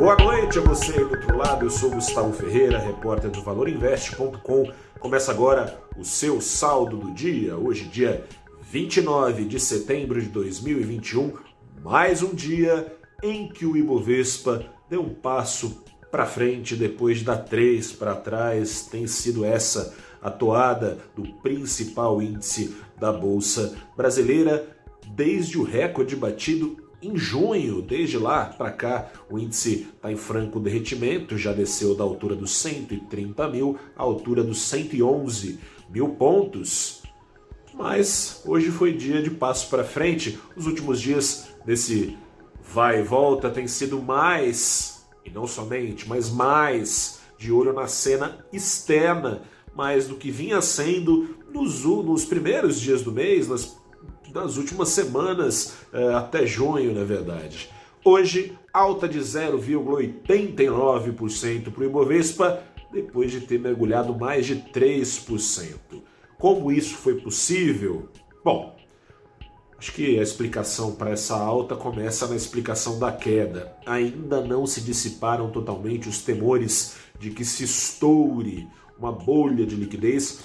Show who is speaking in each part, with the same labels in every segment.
Speaker 1: Boa noite a você aí do outro lado, eu sou Gustavo Ferreira, repórter do ValorInvest.com. Começa agora o seu saldo do dia, hoje dia 29 de setembro de 2021, mais um dia em que o Ibovespa deu um passo para frente depois de dar três para trás, tem sido essa a toada do principal índice da Bolsa Brasileira desde o recorde batido em junho. Desde lá para cá, o índice está em franco derretimento, já desceu da altura dos 130 mil à altura dos 111 mil pontos. Mas hoje foi dia de passo para frente. Os últimos dias desse vai e volta tem sido mais, e não somente, mas mais de olho na cena externa mais do que vinha sendo nos, nos primeiros dias do mês, nas, nas últimas semanas, eh, até junho, na verdade. Hoje, alta de 0,89% para o Ibovespa, depois de ter mergulhado mais de 3%. Como isso foi possível? Bom, acho que a explicação para essa alta começa na explicação da queda. Ainda não se dissiparam totalmente os temores de que se estoure uma bolha de liquidez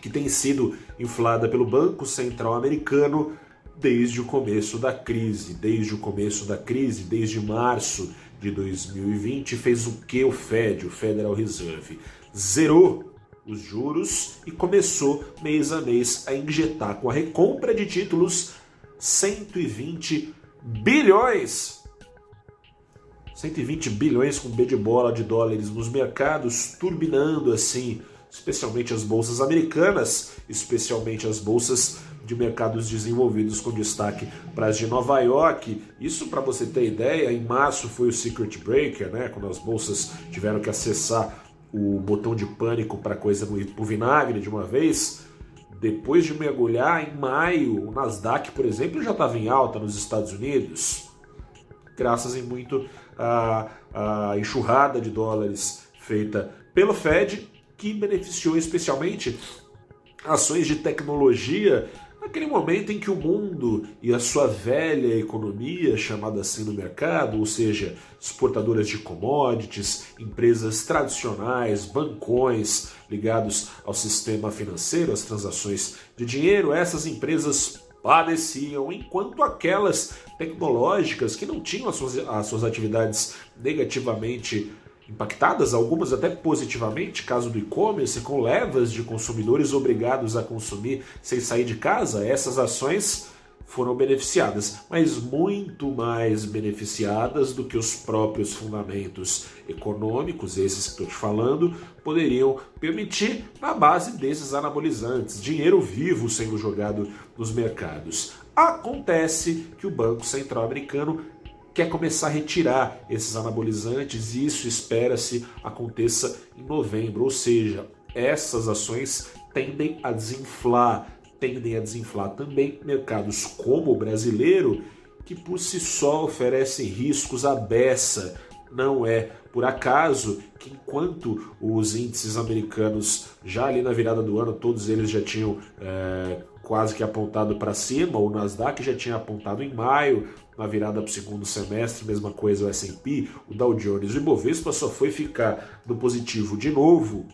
Speaker 1: que tem sido inflada pelo Banco Central Americano desde o começo da crise. Desde o começo da crise, desde março de 2020, fez o que o Fed, o Federal Reserve? Zerou os juros e começou mês a mês a injetar com a recompra de títulos 120 bilhões 120 bilhões com B de bola de dólares nos mercados, turbinando assim, especialmente as bolsas americanas, especialmente as bolsas de mercados desenvolvidos com destaque para as de Nova York. Isso para você ter ideia, em março foi o Secret Breaker, né, quando as bolsas tiveram que acessar o botão de pânico para coisa no vinagre de uma vez. Depois de mergulhar em maio, o Nasdaq, por exemplo, já estava em alta nos Estados Unidos graças em muito à, à enxurrada de dólares feita pelo Fed, que beneficiou especialmente ações de tecnologia naquele momento em que o mundo e a sua velha economia, chamada assim no mercado, ou seja, exportadoras de commodities, empresas tradicionais, bancões ligados ao sistema financeiro, às transações de dinheiro, essas empresas padeciam, enquanto aquelas tecnológicas que não tinham as suas, as suas atividades negativamente impactadas, algumas até positivamente, caso do e-commerce, com levas de consumidores obrigados a consumir sem sair de casa, essas ações foram beneficiadas, mas muito mais beneficiadas do que os próprios fundamentos econômicos, esses que estou te falando, poderiam permitir na base desses anabolizantes, dinheiro vivo sendo jogado nos mercados. Acontece que o Banco Central Americano quer começar a retirar esses anabolizantes e isso espera-se aconteça em novembro, ou seja, essas ações tendem a desinflar tendem a desinflar também mercados como o brasileiro, que por si só oferecem riscos à beça. Não é por acaso que enquanto os índices americanos já ali na virada do ano, todos eles já tinham é, quase que apontado para cima, o Nasdaq já tinha apontado em maio, na virada para o segundo semestre, mesma coisa o S&P, o Dow Jones, o Ibovespa só foi ficar no positivo de novo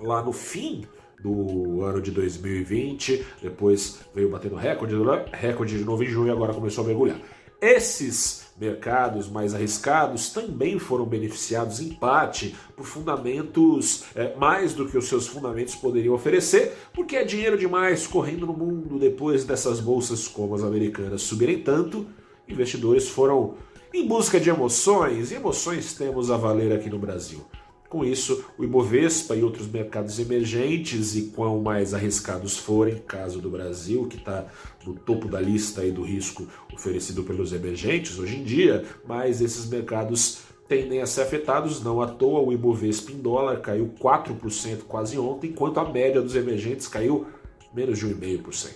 Speaker 1: lá no fim do ano de 2020, depois veio batendo recorde, né? recorde de novo em junho e agora começou a mergulhar. Esses mercados mais arriscados também foram beneficiados em parte por fundamentos é, mais do que os seus fundamentos poderiam oferecer, porque é dinheiro demais correndo no mundo depois dessas bolsas como as americanas subirem tanto. Investidores foram em busca de emoções, e emoções temos a valer aqui no Brasil. Com isso, o Ibovespa e outros mercados emergentes, e quão mais arriscados forem, caso do Brasil, que está no topo da lista aí do risco oferecido pelos emergentes hoje em dia, mas esses mercados tendem a ser afetados, não à toa o Ibovespa em dólar caiu 4% quase ontem, enquanto a média dos emergentes caiu menos de 1,5%.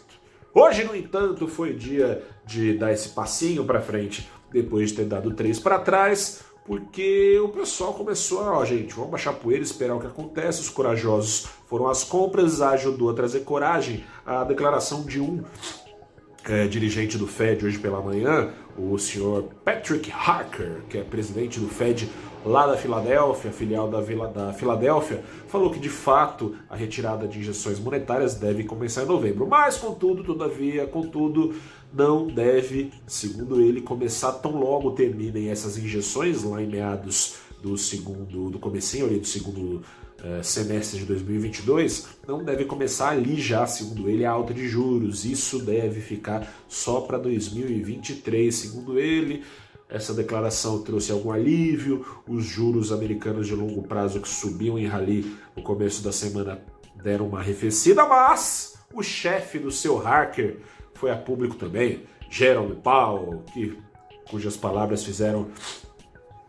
Speaker 1: Hoje, no entanto, foi dia de dar esse passinho para frente, depois de ter dado três para trás porque o pessoal começou a, ó, gente, vamos baixar poeira, esperar o que acontece. Os corajosos foram às compras, ajudou a trazer coragem a declaração de um é, dirigente do Fed hoje pela manhã, o senhor Patrick Harker, que é presidente do Fed lá da Filadélfia, filial da, Vila, da Filadélfia, falou que de fato a retirada de injeções monetárias deve começar em novembro. Mas, contudo, todavia, contudo, não deve, segundo ele, começar tão logo terminem essas injeções lá em meados do segundo, do comecinho ali do segundo uh, semestre de 2022, não deve começar ali já, segundo ele, a alta de juros. Isso deve ficar só para 2023, segundo ele. Essa declaração trouxe algum alívio. Os juros americanos de longo prazo que subiam em rally no começo da semana deram uma arrefecida, mas o chefe do seu Harker foi a público também, Jerome Powell, que, cujas palavras fizeram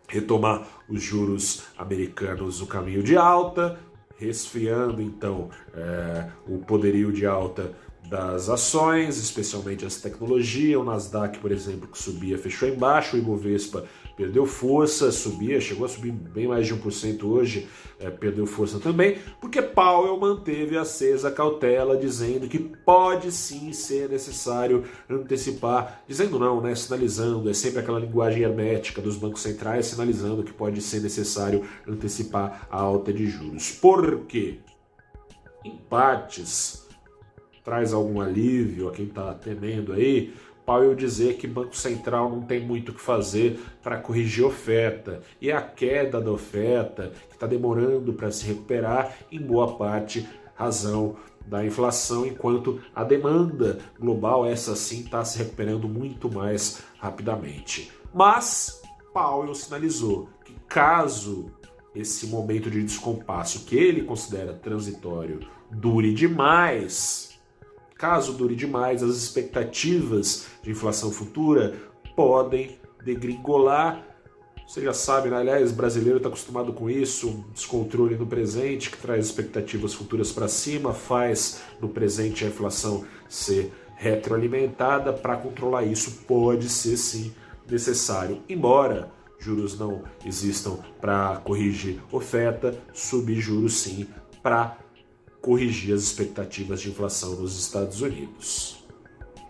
Speaker 1: retomar os juros americanos o caminho de alta, resfriando então é, o poderio de alta das ações, especialmente as tecnologias. O Nasdaq, por exemplo, que subia, fechou embaixo, o Ibovespa perdeu força, subia, chegou a subir bem mais de 1% hoje, é, perdeu força também, porque Powell manteve acesa a cautela, dizendo que pode sim ser necessário antecipar, dizendo não, né, sinalizando, é sempre aquela linguagem hermética dos bancos centrais, sinalizando que pode ser necessário antecipar a alta de juros. Por quê? Em partes, traz algum alívio a quem está temendo aí, Powell dizer que Banco Central não tem muito o que fazer para corrigir oferta. E a queda da oferta, que está demorando para se recuperar, em boa parte razão da inflação, enquanto a demanda global, essa sim, está se recuperando muito mais rapidamente. Mas Powell sinalizou que caso esse momento de descompasso que ele considera transitório dure demais, Caso dure demais, as expectativas de inflação futura podem degringolar. Você já sabe, né? aliás, brasileiro está acostumado com isso, descontrole no presente que traz expectativas futuras para cima, faz no presente a inflação ser retroalimentada. Para controlar isso, pode ser sim necessário, embora juros não existam para corrigir oferta, subir juros sim para corrigir as expectativas de inflação nos Estados Unidos.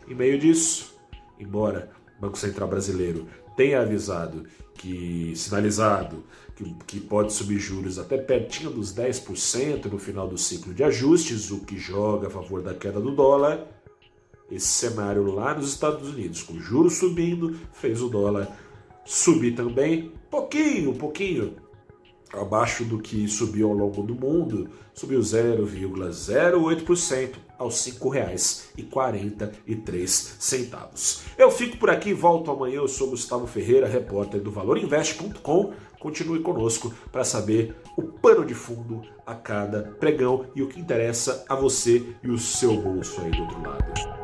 Speaker 1: Em meio disso, embora o Banco Central Brasileiro tenha avisado que, sinalizado, que, que pode subir juros até pertinho dos 10% no final do ciclo de ajustes, o que joga a favor da queda do dólar, esse cenário lá nos Estados Unidos, com juros subindo, fez o dólar subir também, pouquinho, pouquinho, abaixo do que subiu ao longo do mundo, subiu 0,08% aos R$ 5,43. Eu fico por aqui, volto amanhã. Eu sou Gustavo Ferreira, repórter do ValorInvest.com. Continue conosco para saber o pano de fundo a cada pregão e o que interessa a você e o seu bolso aí do outro lado.